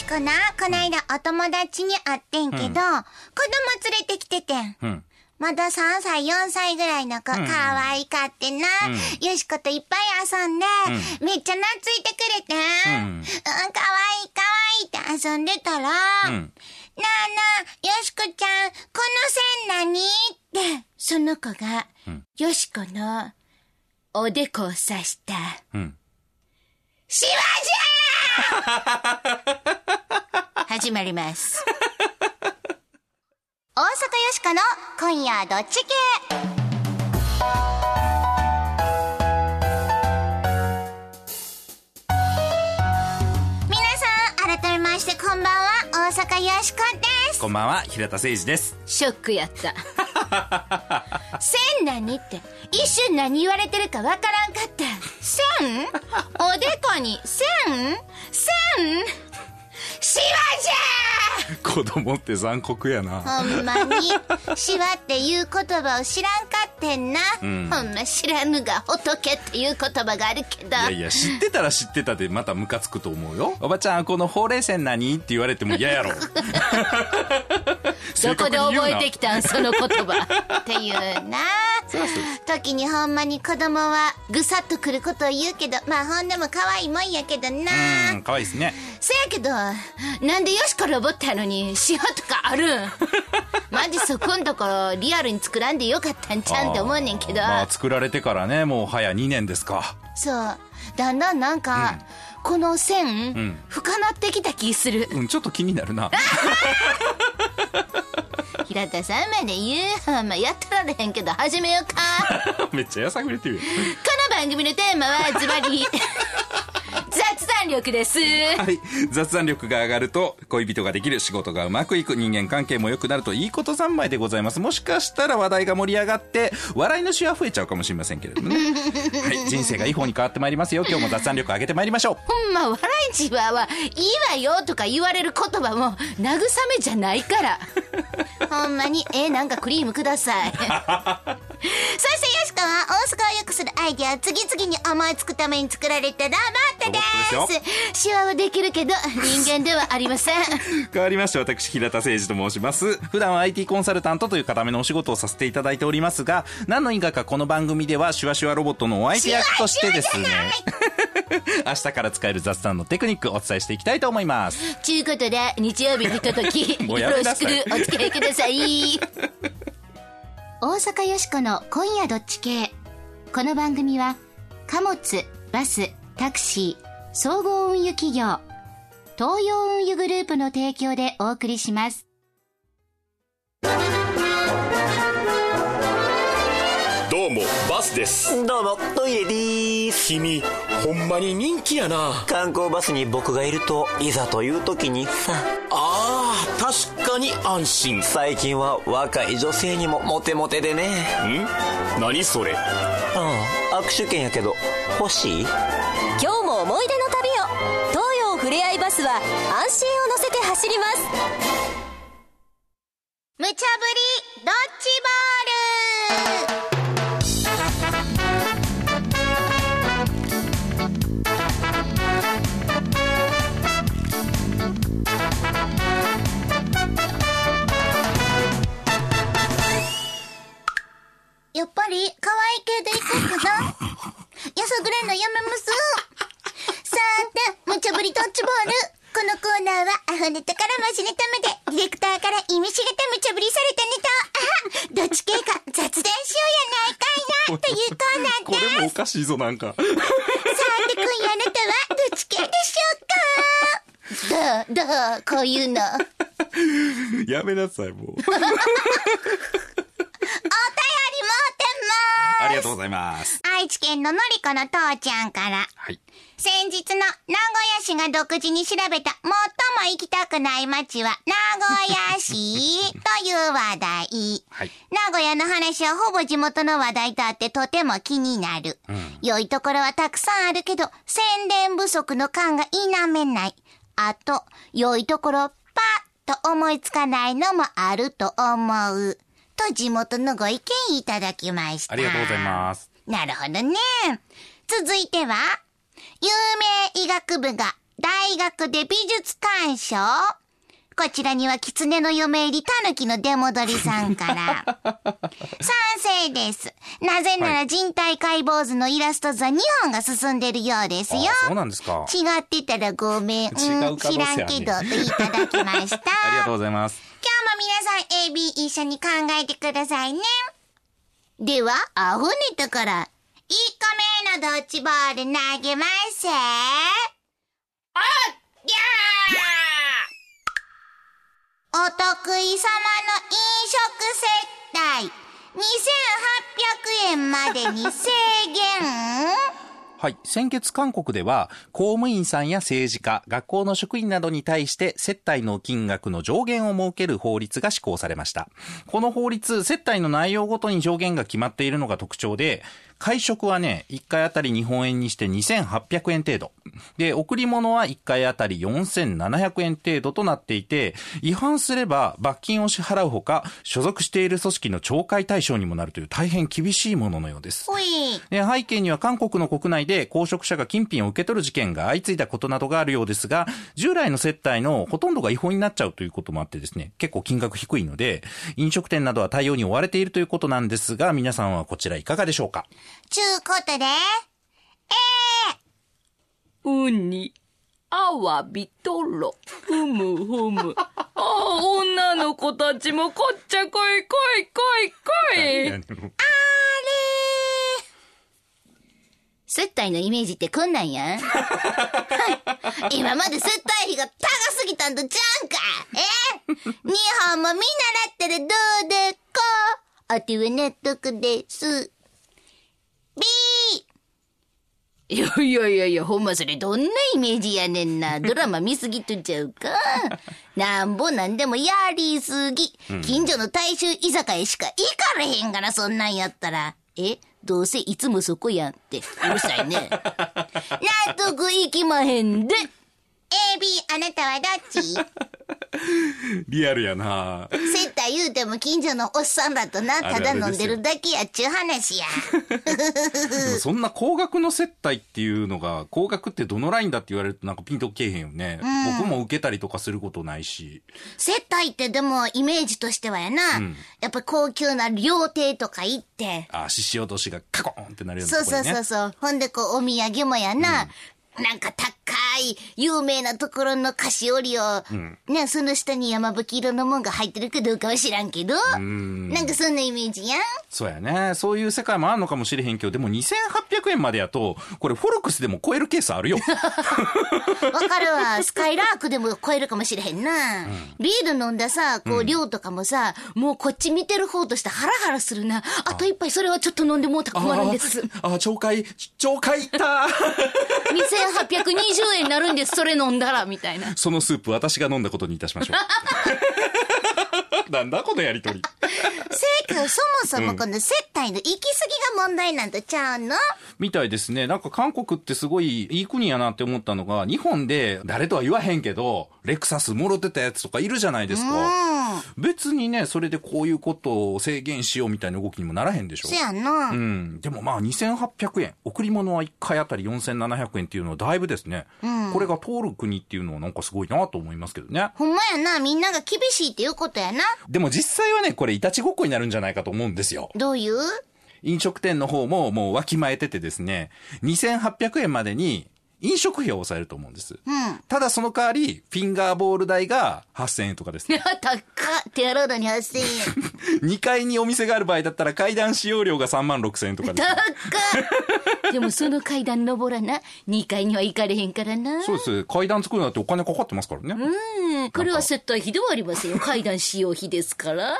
しこな、こないだお友達に会ってんけど、子供連れてきててん。うん。まだ3歳、4歳ぐらいの子、うん可愛かってな、よしこといっぱい遊んで、めっちゃ懐いてくれてん。うんうん、可愛い可愛いって遊んでたら、うん。なあなあ、よしこちゃん、この線何？って、その子が、うんよしこの、おでこを指した、うん。シワじゃー始まります。大阪よしこの今夜どっち系？皆さん、改めましてこんばんは、大阪よしこです。こんばんは、平田誠二です。ショックやった。線何って、一瞬何言われてるかわからんかった。線おでこに線線シワじゃ 子供って残酷やな。ゃほんまに、シワっていう言葉を知らんかってんな。んほんま知らぬが仏っていう言葉があるけど。いやいや、知ってたら知ってたでまたムカつくと思うよ。おばちゃん、このほうれい線何って言われても嫌やろ。どこで覚えてきたんその言葉。っていうな。時にほんまに子供はぐさっとくることを言うけど、まあほんでも可愛いもんやけどな。うん、かわいいですね。せやけど、なんでよしこロボットやのにシワとかあるんマジそこんところリアルに作らんでよかったんちゃうんって思うねんけど。まあ、作られてからね、もう早2年ですか。そう。だんだんなんか、この線、ん深なってきた気する。うん、ちょっと気になるな。平田さんまで言う。ほんまやってられへんけど始めようか。めっちゃやさぐれてるよ。この番組のテーマはズバリ 雑談力です。はい。雑談力が上がると、恋人ができる、仕事がうまくいく、人間関係も良くなるといいこと三昧でございます。もしかしたら話題が盛り上がって、笑いの種は増えちゃうかもしれませんけれどもね。はい。人生がいい方に変わってまいりますよ。今日も雑談力上げてまいりましょう。ほんま、笑いじわはいいわよとか言われる言葉も慰めじゃないから。ほんまに、えなんかクリームください。そしてよしこは大阪を良くするアイディアを次々に思いつくために作られたロボットです。シワはできるけど人間ではありません。変わりまして私平田誠二と申します普段は IT コンサルタントという固めのお仕事をさせていただいておりますが何の因果かこの番組ではシュワシュワロボットのお相手役としてですね明日から使える雑談のテクニックをお伝えしていきたいと思いますちゅうことで、日曜日のひととき、よろしくお付き合いください。大阪よしこの今夜どっち系。この番組は、貨物、バス、タクシー、総合運輸企業、東洋運輸グループの提供でお送りします。どうもバスですどうも、トイレでーす。君ほんまに人気やな観光バスに僕がいると、いざという時にさ、あかに安心。最近は若い女性にもモテモテでね。ん？何それ？ああ、握手券やけど、欲しい？今日も思い出の旅を。東洋ふれあいバスは安心を乗せて走ります。無茶ぶりドッジボールり可愛い系でいこうかな。やさぐれんのやめます。さて、無茶ぶりドッジボール。このコーナーは、アホネタからマジネタまで、ディレクターから意味しげて無茶ぶりされたネタを、あどっち系か雑談しようやないかいな、というコーナーこです。れもおかしいぞなんかさて、今夜あなたはどっち系でしょうかどう、どう、こういうの。やめなさいもう りがとうございます愛知県ののりこの父ちゃんから。はい先日の名古屋市が独自に調べた最も行きたくない街は名古屋市という話題。はい名古屋の話はほぼ地元の話題とあってとても気になる。良いところはたくさんあるけど宣伝不足の感が否めない。あと、良いところパッと思いつかないのもあると思う。と地元のご意見いただきました。ありがとうございますなるほどね。続いては、有名医学部が大学で美術鑑賞こちらには狐の嫁入り狸の出戻りさんから。賛成です。なぜなら人体解剖図のイラスト図は2本が進んでるようですよ。あそうなんですか。違ってたらごめん。違う可能性知らんけど、といただきました。ありがとうございます。今日も皆さん AB 一緒に考えてくださいね。では、アホネタから、1個目のドッジボール投げます。おっぎゃーお得意様の飲食接待、2800円までに制限はい。先月韓国では、公務員さんや政治家、学校の職員などに対して接待の金額の上限を設ける法律が施行されました。この法律、接待の内容ごとに上限が決まっているのが特徴で、会食はね、1回あたり日本円にして2800円程度。で、贈り物は1回あたり4700円程度となっていて、違反すれば罰金を支払うほか、所属している組織の懲戒対象にもなるという大変厳しいもののようです。で背景には韓国の国内で公職者が金品を受け取る事件が相次いだことなどがあるようですが、従来の接待のほとんどが違法になっちゃうということもあってですね、結構金額低いので、飲食店などは対応に追われているということなんですが、皆さんはこちらいかがでしょうか？ちゅうことで、ウニ、アワビ、トロ、ふむふむ。ああ、女の子たちもこっちゃ来い来い来い来い。あれ接待のイメージってこんなんやん？今まで接待費が高すぎたんとちゃうんか？え日本も見習ったらどうでっかあては納得です。B! いやいやいやいや、ほんまそれどんなイメージやねんな。ドラマ見すぎとちゃうか。なんぼなんでもやりすぎ。近所の大衆居酒屋しか行かれへんがな、そんなんやったら。え？どうせいつもそこやんって。うるさいね。納得いきまへんで。AB、あなたはどっち？リアルやな接待言うても近所のおっさんらとな、ただ飲んでるだけやっちゅう話や。そんな高額の接待っていうのが、高額ってどのラインだって言われるとなんかピンとけえへんよね。僕も受けたりとかすることないし。接待ってでもイメージとしてはやな、やっぱ高級な料亭とか行って、あ、獅子落としがカコーンってなるようなそうそう。そうそう。ほんでこうお土産もやな、なんか高い有名なところの菓子折りを、ね、その下に山吹色のもんが入ってるかどうかは知らんけど、なんかそんなイメージやん。そうやね。そういう世界もあるのかもしれへんけど、でも2800円までやと、これフォルクスでも超えるケースあるよ。わかるわ。スカイラークでも超えるかもしれへんな。ビール飲んださ、こう、量とかもさ、もうこっち見てる方としてハラハラするな。あと一杯それはちょっと飲んでもうたら困るんです。あー、懲戒、懲戒いった2820円になるんです、それ飲んだら、みたいな。そのスープ私が飲んだことにいたしましょう。なんだこのやりとり。せやけど、そもそもこの接待の行き過ぎが問題なんとちゃうの？みたいですね。なんか韓国ってすごいいい国やなって思ったのが、日本で誰とは言わへんけど、レクサスもろてたやつとかいるじゃないですか。別にね、それでこういうことを制限しようみたいな動きにもならへんでしょ。そやな。うん。でもまあ2800円。贈り物は1回あたり4700円っていうのはだいぶですね。これが通る国っていうのはなんかすごいなと思いますけどね。ほんまやな。みんなが厳しいっていうことやな。でも実際はね、これいたちごっこになるんじゃないかと思うんですよ。どういう？飲食店の方ももうわきまえててですね、2800円までに飲食費を抑えると思うんです。ただその代わり、フィンガーボール代が8000円とかですね。高っ。手洗うのに8000円。2階にお店がある場合だったら階段使用料が3万6000円とかです、ね。高っ。でもその階段登らな、2階には行かれへんからな。そうです。階段作るなんてお金かかってますからね。うん、これは接待費ではありませんよ。階段使用費ですから。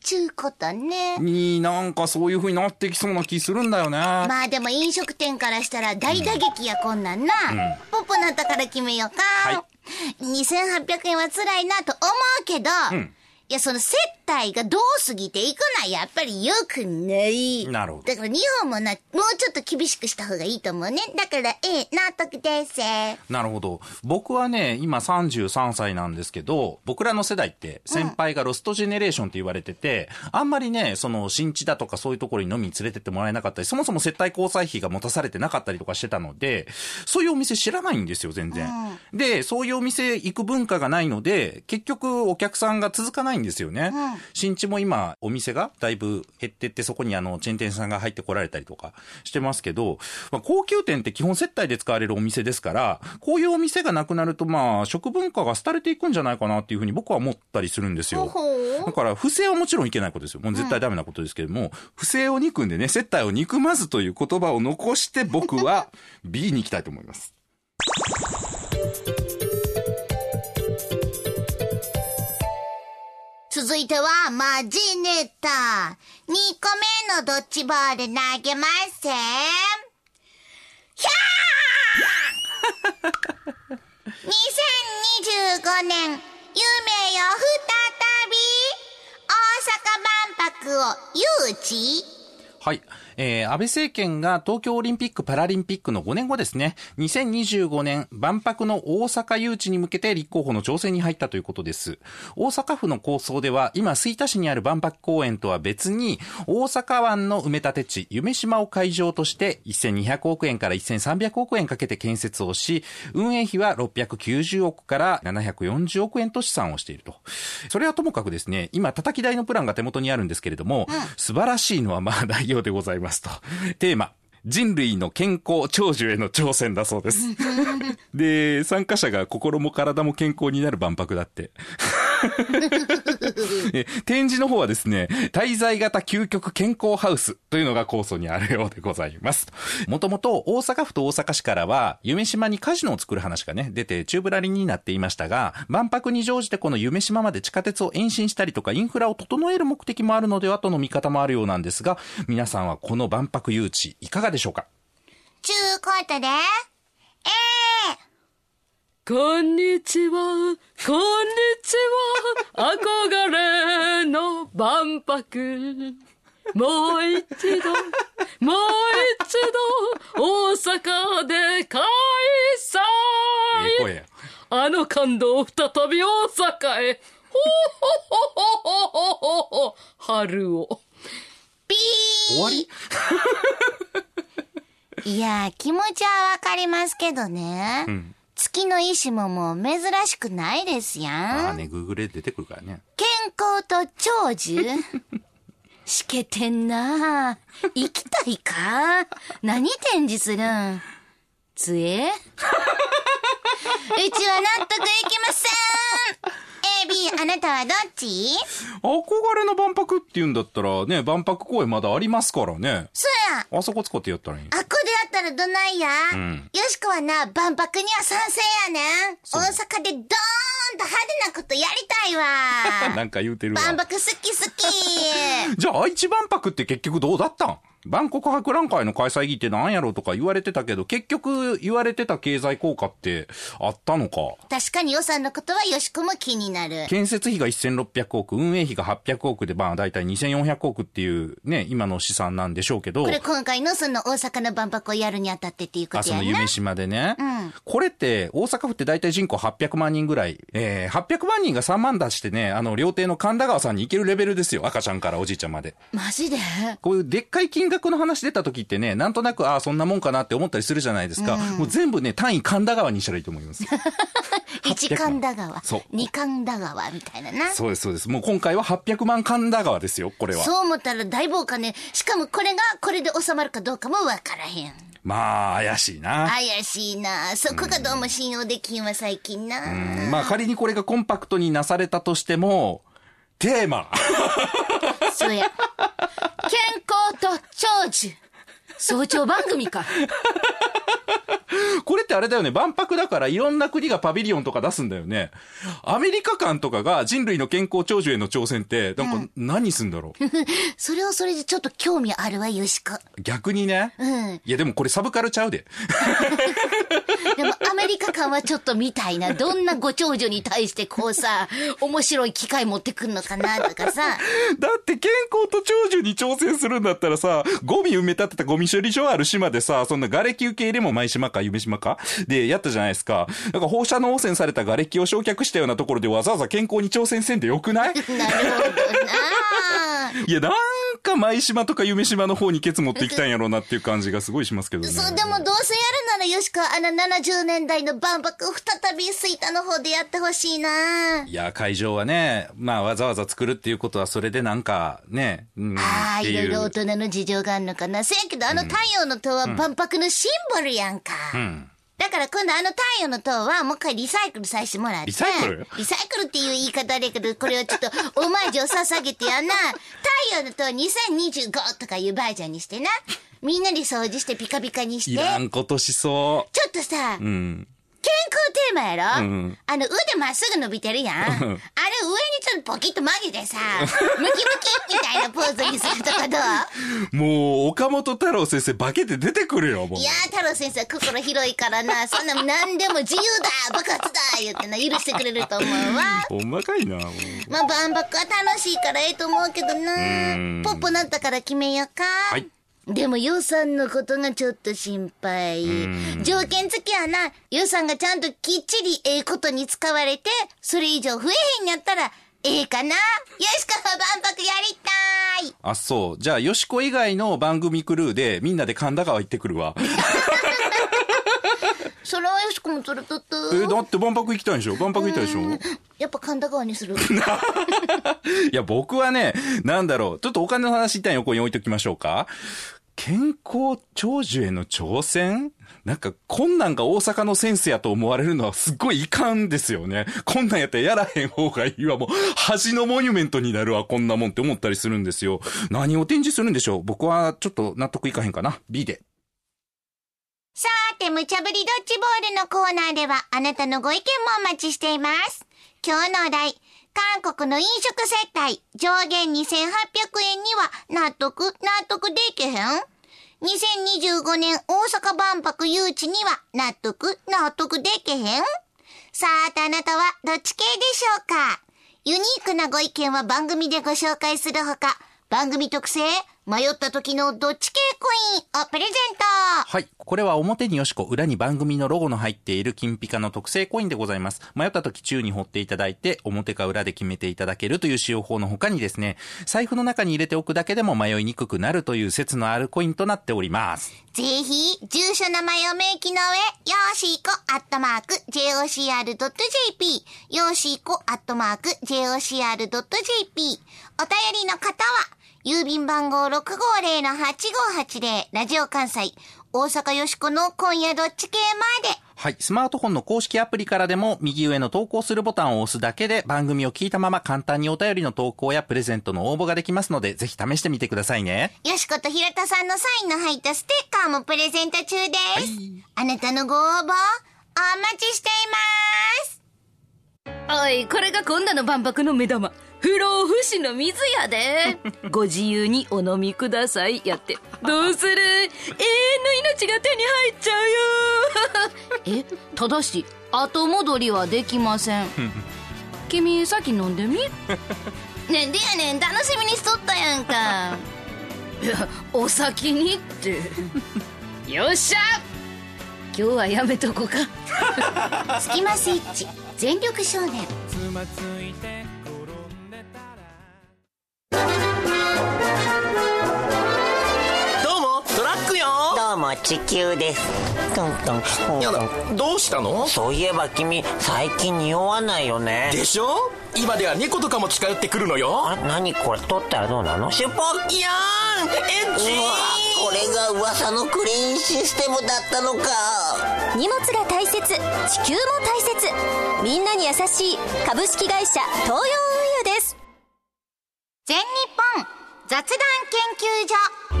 ちゅうことね。に、なんかそういう風になってきそうな気するんだよね。まあでも飲食店からしたら大打撃やこんなんな。ポッポなったから決めようか。はい2800円は辛いなと思うけど、いやその接態がどう過ぎていくのはやっぱり良くない。なるほどだから日本もな、もうちょっと厳しくした方がいいと思うね。だから、ええ、納得です。なるほど。僕はね、今33歳なんですけど、僕らの世代って先輩がロストジェネレーションって言われてて、あんまりね、その新地だとかそういうところに飲みに連れてってもらえなかったり、そもそも接待交際費が持たされてなかったりとかしてたので、そういうお店知らないんですよ、全然。で、そういうお店行く文化がないので、結局お客さんが続かないんですよね。新地も今、お店がだいぶ減ってって、そこにあの、チェーン店さんが入ってこられたりとかしてますけど、まあ、高級店って基本接待で使われるお店ですから、こういうお店がなくなると、まあ、食文化が廃れていくんじゃないかなっていうふうに僕は思ったりするんですよ。だから、不正はもちろんいけないことですよ。もう絶対ダメなことですけれども、不正を憎んでね、接待を憎まずという言葉を残して僕は B に行きたいと思います。続いては、マジネタ。2個目のドッジボール投げません。ひゃー !2025 年、夢よ再び、大阪万博を誘致？はい。えー、安倍政権が東京オリンピック・パラリンピックの5年後ですね、2025年万博の大阪誘致に向けて立候補の調整に入ったということです。大阪府の構想では、今、吹田市にある万博公園とは別に、大阪湾の埋め立て地、夢島を会場として、1200億円から1300億円かけて建設をし、運営費は690億から740億円と試算をしていると。それはともかくですね、今、叩き台のプランが手元にあるんですけれども、素晴らしいのはまあ内容でございますと。テーマ。人類の健康長寿への挑戦だそうです。で、参加者が心も体も健康になる万博だって。展示の方はですね、滞在型究極健康ハウスというのが構想にあるようでございます。もともと大阪府と大阪市からは、夢島にカジノを作る話がね、出て宙ぶらりんになっていましたが、万博に乗じてこの夢島まで地下鉄を延伸したりとか、インフラを整える目的もあるのではとの見方もあるようなんですが、皆さんはこの万博誘致いかがでしょうか？ちゅうことで、ええこんにちは、こんにちは、憧れの万博。もう一度、もう一度、大阪で開催。あの感動再び大阪へ。ほほほほほほほ春を。ピ終わり？ー いやー、気持ちはわかりますけどね。月の石ももう珍しくないですやん。ああね、グーグルで出てくるからね。健康と長寿？しけてんな。行きたいか？何展示するん？杖？うちは納得いきません !AB、あなたはどっち？憧れの万博って言うんだったらね、万博公園まだありますからね。そうやあそこ使ってやったらいい。あっこでやったらどないや、んよしこはな、万博には賛成やねん。大阪でドーンと派手なことやりたいわ。なんか言うてるわ。万博好き好き。じゃあ愛知万博って結局どうだったん？万国博覧会の開催儀って何やろうとか言われてたけど、結局言われてた経済効果ってあったのか？確かに予算のことはよしこも気になる。建設費が1600億、運営費が800億で、まあ大体2400億っていうね、今の資産なんでしょうけど。これ今回のその大阪の万博をやるにあたってっていうこあ、とやな。その夢島でね。んこれって、大阪府って大体人口800万人ぐらい。えー、800万人が3万出してね、あの、料亭の神田川さんに行けるレベルですよ。赤ちゃんからおじいちゃんまで。マジで？こういうでっかい金額の話出た時ってね、なんとなく、ああ、そんなもんかなって思ったりするじゃないですか。もう全部ね、単位神田川にしたらいいと思います。一神田川そう。二神田川みたいなな。そうです、そうです。もう今回は800万神田川ですよ、これは。そう思ったら大暴金。しかもこれがこれで収まるかどうかもわからへん。まあ、怪しいな。怪しいな。そこがどうも信用できんわ、最近な。うんまあ仮にこれがコンパクトになされたとしても、テーマ。そうや。健康と長寿。早朝番組か。これってあれだよね、万博だからいろんな国がパビリオンとか出すんだよね。アメリカ館とかが人類の健康長寿への挑戦って、なんか何すんだろう？それはそれでちょっと興味あるわ、よしこ。逆にね。うん。いやでもこれサブカルちゃうで。でもアメリカ感はちょっと見たいな。どんなご長女に対してこうさ、面白い機会持ってくんのかなとかさ。だって健康と長寿に挑戦するんだったらさ、ゴミ埋め立てたゴミ処理場ある島でさ、そんな瓦礫受け入れも舞島か夢島か？でやったじゃないですか。なんか放射能汚染された瓦礫を焼却したようなところでわざわざ健康に挑戦せんでよくない？なるほどな。いや、なんか舞島とか夢島の方にケツ持っていきたいんやろうなっていう感じがすごいしますけどね。そう、でもどうせやるならよしこ、あの70年代の万博を再び吹田の方でやってほしいな。いや、会場はね、まあわざわざ作るっていうことはそれでなんかね、うん、ああ、いろいろ大う。人の事情があるのかな。せやけど、あの太陽の塔は万博のシンボルやんか。うん。だから今度あの太陽の塔はもう一回リサイクルさせてもらって。リサイクル？リサイクルっていう言い方あれやけど、これをちょっとオマージュを捧げてやな。太陽の塔2025とかいうバージョンにしてな。みんなで掃除してピカピカにして。いらんことしそちょっとさ、う。うん。健康テーマやろ、うんあの腕まっすぐ伸びてるやん。あれ上にちょっとポキッと曲げてさ、ムキムキみたいなポーズにするとかどう？もう、岡本太郎先生化けて出てくるよ、もうい。やー、太郎先生心広いからな、そんな何でも自由だ爆発だ言ってな、許してくれると思うわ。ほんまかいな。まあ、万博は楽しいからええと思うけどな。んポッポなったから決めようか。はい。でも予算のことがちょっと心配。条件付きやな。予算がちゃんときっちりええことに使われて、それ以上増えへんやったら、ええかなよしこ万博やりたいあ、そう。じゃあ、よしこ以外の番組クルーで、みんなで神田川行ってくるわ。それはよしこも連れとった。え、だって万博行きたいでしょ？万博行きたいでしょ？やっぱ神田川にする。いや、僕はね、なんだろう。ちょっとお金の話一旦横に置いときましょうか。健康長寿への挑戦？なんか、こんなんが大阪のセンスやと思われるのはすっごい遺憾ですよね。こんなんやったらやらへん方がいいわ。もう、恥のモニュメントになるわ、こんなもんって思ったりするんですよ。何を展示するんでしょう？僕はちょっと納得いかへんかな？B で。さーて、無茶ぶりドッジボールのコーナーでは、あなたのご意見もお待ちしています。今日のお題、韓国の飲食接待、上限2800円には納得、納得できへん ?2025 年大阪万博誘致には納得、納得できへん？さああなたはどっち系でしょうか？ユニークなご意見は番組でご紹介するほか、番組特製、迷った時のどっち系コインをプレゼントはい。これは表によしこ、裏に番組のロゴの入っている金ピカの特製コインでございます。迷った時中に掘っていただいて、表か裏で決めていただけるという使用法の他にですね、財布の中に入れておくだけでも迷いにくくなるという説のあるコインとなっております。ぜひ、住所名前を明記の上、よーしーこアットマーク jocr.jp、よーしーこアットマーク jocr.jp、お便りの方は、郵便番号650-8580、ラジオ関西、大阪よしこの今夜どっち系まで。はい。スマートフォンの公式アプリからでも、右上の投稿するボタンを押すだけで、番組を聞いたまま簡単にお便りの投稿やプレゼントの応募ができますので、ぜひ試してみてくださいね。よしこと平田さんのサインの入ったステッカーもプレゼント中です。あなたのご応募、お待ちしています。おい、これが今度の万博の目玉。不老不死の水やで。ご自由にお飲みください。やって。どうする？永遠の命が手に入っちゃうよ。え、ただし、後戻りはできません。君、先飲んでみ？ねんでやねん、楽しみにしとったやんか。いや、お先にって。よっしゃ今日はやめとこか。スキマスイッチ、全力少年。どうも地球です。トントン。トンやだどうしたの？そういえば君最近匂わないよね。でしょ？今では猫とかも近寄ってくるのよ。あ何これ取ったらどうなの？シュポッいやーんエッチうわこれが噂のクリーンシステムだったのか。荷物が大切地球も大切。みんなに優しい株式会社東洋運輸です。全日本雑談研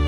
究所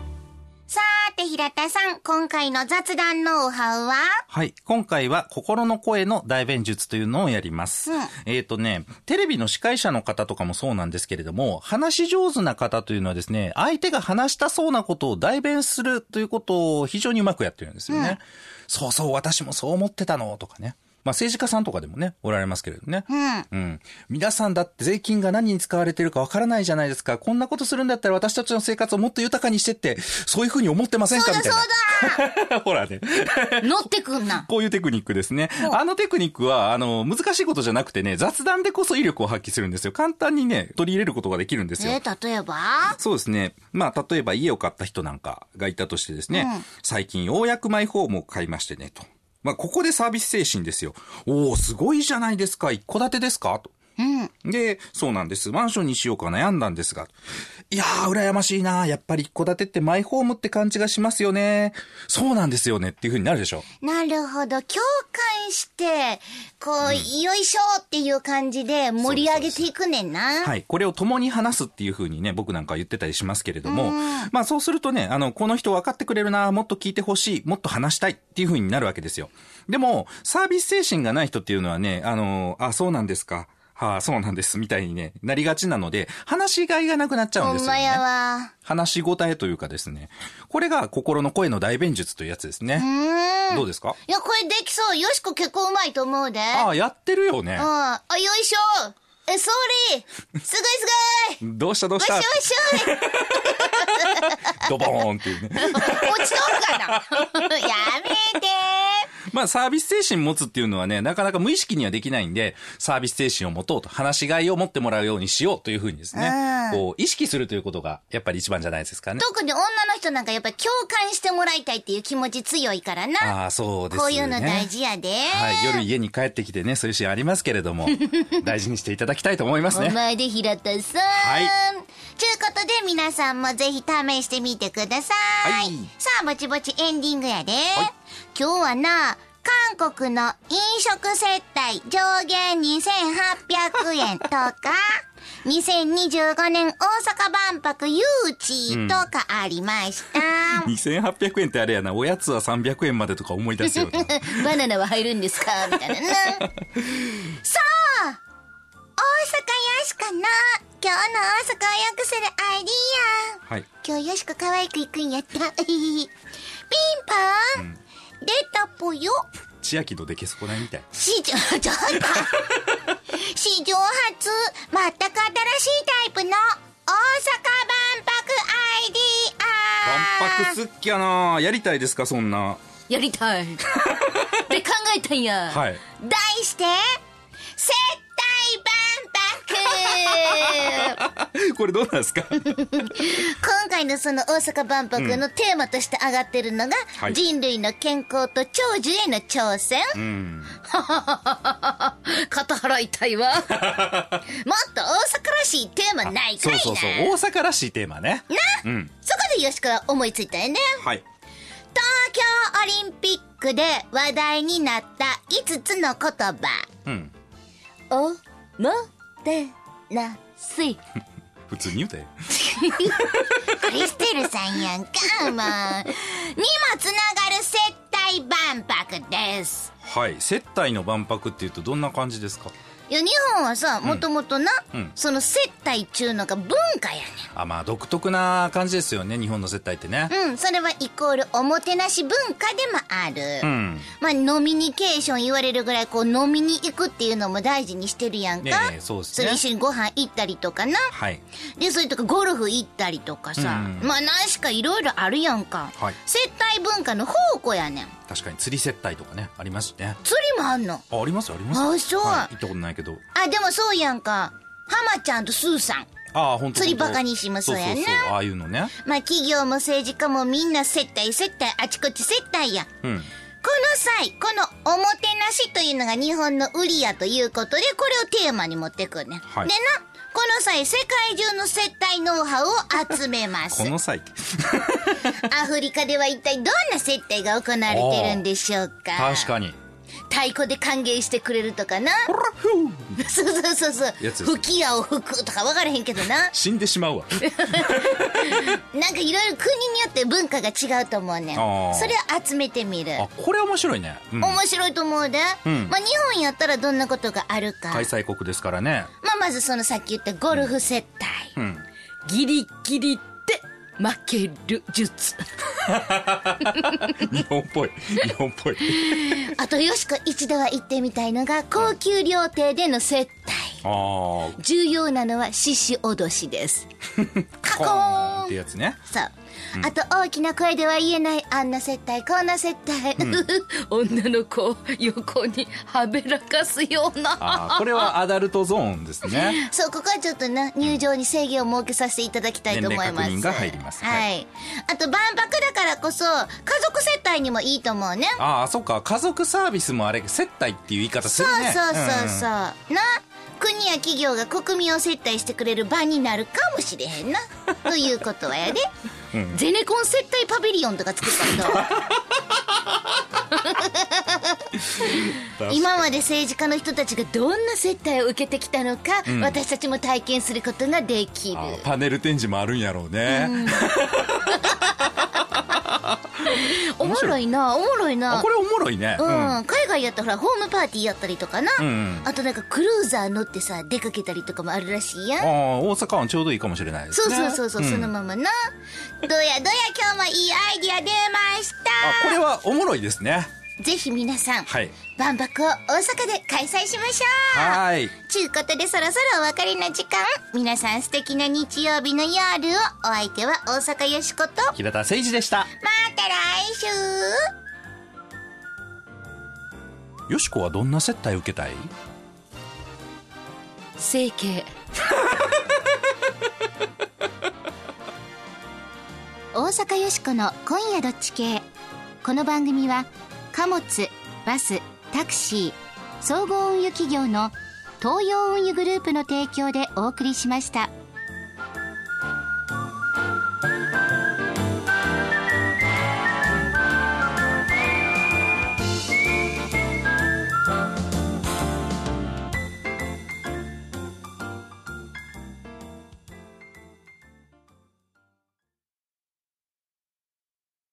さーて、平田さん、今回の雑談ノウハウは？はい。今回は心の声の代弁術というのをやります。うんえっ、とね、テレビの司会者の方とかもそうなんですけれども、話し上手な方というのはですね、相手が話したそうなことを代弁するということを非常にうまくやってるんですよね。そうそう、私もそう思ってたの、とかね。まあ政治家さんとかでもね、おられますけれどね。うん。うん。皆さんだって税金が何に使われてるかわからないじゃないですか。こんなことするんだったら私たちの生活をもっと豊かにしてって、そういうふうに思ってませんか？みたいな。ほらね。乗ってくんな こういうテクニックですね。あのテクニックは、あの、難しいことじゃなくてね、雑談でこそ威力を発揮するんですよ。簡単にね、取り入れることができるんですよ。えー、例えば？そうですね。まあ、例えば家を買った人なんかがいたとしてですね、最近ようやくマイホームを買いましてね、と。まあ、ここでサービス精神ですよ。おー、すごいじゃないですか。一戸建てですか？と。で、そうなんです。マンションにしようか悩んだんですが。いやー、羨ましいなやっぱり一戸建てってマイホームって感じがしますよね。そうなんですよねっていう風になるでしょ。なるほど。共感して、こう、よいしょっていう感じで盛り上げていくねんな。はい。これを共に話すっていう風にね、僕なんかは言ってたりしますけれども、まあそうするとね、あの、この人分かってくれるな、もっと聞いてほしい、もっと話したいっていう風になるわけですよ。でも、サービス精神がない人っていうのはね、あの、あ、そうなんですか。はあ、そうなんです、みたいにね、なりがちなので、話しがいがなくなっちゃうんですよね。ほんまやわ。話し応えというかですね。これが心の声の代弁術というやつですね。うん。どうですか？いや、これできそう。よしこ結構うまいと思うで。ああ、やってるよねうん。。あ、よいしょ。え、ソーリー。すごいすごい。どうしたどうした？わしわしわい。ドボーンっていうね。落ちとるかな？やめて。まあサービス精神持つっていうのはね、なかなか無意識にはできないんで、サービス精神を持とうと、話しがいを持ってもらうようにしようというふうにですね、こう、意識するということが、やっぱり一番じゃないですかね。特に女の人なんかやっぱり共感してもらいたいっていう気持ち強いからな。ああ、そうですね。こういうの大事やで。はい、夜家に帰ってきてね、そういうシーンありますけれども、大事にしていただきたいと思いますおね。前で平田さん。はいちゅうことで皆さんもぜひ試してみてください。はいさあ、ぼちぼちエンディングやで。今日はな、韓国の飲食接待上限2800円とか、2025年大阪万博誘致とかありました。2800円ってあれやな、おやつは300円までとか思い出すよね。バナナは入るんですか？みたいなな。そう大阪よしかな今日の大阪を良くするアイディアはい。今日よしこ可愛く行くんやった。ピンポン、出たぽよ。千秋のでけそこないみたい。史上、ちょっと。史上初、全く新しいタイプの大阪万博アイディア万博すっきゃなやりたいですか、そんな。やりたい。で考えたんや。はい。題して、これどうなんですか？今回のその大阪万博のテーマとして上がってるのが、はい人類の健康と長寿への挑戦。うん。肩払いたいわ。もっと大阪らしいテーマないかいなそうそうそう。大阪らしいテーマね。な、うん。そこでよしこは思いついたよね。はい。東京オリンピックで話題になった5つの言葉。うん。お、も、て、な、すい。普通に言うたよ。クリステルさんやんか、もう。にもつながる接待万博です。はい。接待の万博っていうとどんな感じですか？いや、日本はさ、もともとな、うんその接待っちゅうのが文化やねあ、まあ独特な感じですよね、日本の接待ってね。ん。うん、それはイコールおもてなし文化でもある。うん。まあ、ノミニケーション言われるぐらい、こう、飲みに行くっていうのも大事にしてるやんか。そうですねれ一緒にご飯行ったりとかな。はい。で、それとかゴルフ行ったりとかさ。うんまあ、何しかいろいろあるやんか。はい接待文化の宝庫やねん。確かに釣り接待とかね、ありますしね。釣りもあんの？あ、ありますよありますあそうはい、行ったことないけど。あ、でもそうやんか。浜ちゃんとスーさん。ああ、本当釣りバカにしもそうやなそうそうそう、ああいうのね。まあ、企業も政治家もみんな接待接待、あちこち接待や。うん。この際、このおもてなしというのが日本の売りやということで、これをテーマに持ってくんねん。はいでな、この際、世界中の接待ノウハウを集めますこ。の際。アフリカでは一体どんな接待が行われてるんでしょうか確かに。太鼓で歓迎してくれるとかな。そうそうそうそう。やつです吹き矢を吹くとか分からへんけどな。死んでしまうわ。なんかいろいろ国によって文化が違うと思うねんあーそれを集めてみる。あ、これ面白いね。うん面白いと思うで。んまあ日本やったらどんなことがあるか。開催国ですからね。まあまずそのさっき言ったゴルフ接待。うん。ギリギリで負ける術。日本っぽい。日本っぽい。あとよしこ一度は行ってみたいのが高級料亭での接待。重要なのは獅子脅しです。カコーンってやつね。そう。あと大きな声では言えないあんな接待、こんな接待。女の子を横にはべらかすような。これはアダルトゾーンですね。そう、ここはちょっとな、入場に制限を設けさせていただきたいと思います。年齢確認が入りますは。はいあと、万博だからこそ、家族接待にもいいと思うね。ああ、そっか。家族サービスもあれ、接待っていう言い方すそうるね。そうそうそう。んな国や企業が国民を接待してくれる場になるかもしれへんな。ということはやで。ゼネコン接待パビリオンとか作ったんだ。今まで政治家の人たちがどんな接待を受けてきたのか、私たちも体験することができる。あパネル展示もあるんやろうね。おもろいな、おもろいあなこ。れおもろいね。ううんん、海外やったらほらホームパーティーやったりとかな、んうんあとなんかクルーザー乗ってさ出かけたりとかもあるらしいやんああ、大阪湾ちょうどいいかもしれないですそうね。そうそうそう、んそのままなどやどや今日もいいアイディア出ましあ、これはおもろいですね。たぜひ皆さん、はい。万博を大阪で開催しましょうはい。ちゅうことでそろそろお別れの時間皆さん素敵な日曜日の夜をお相手は大阪よしことま平田誠二でした。た来週よしこはどんな接待受けたい？整形。大阪よしこの今夜どっち系この番組は貨物バスタクシー総合運輸企業の東洋運輸グループの提供でお送りしました。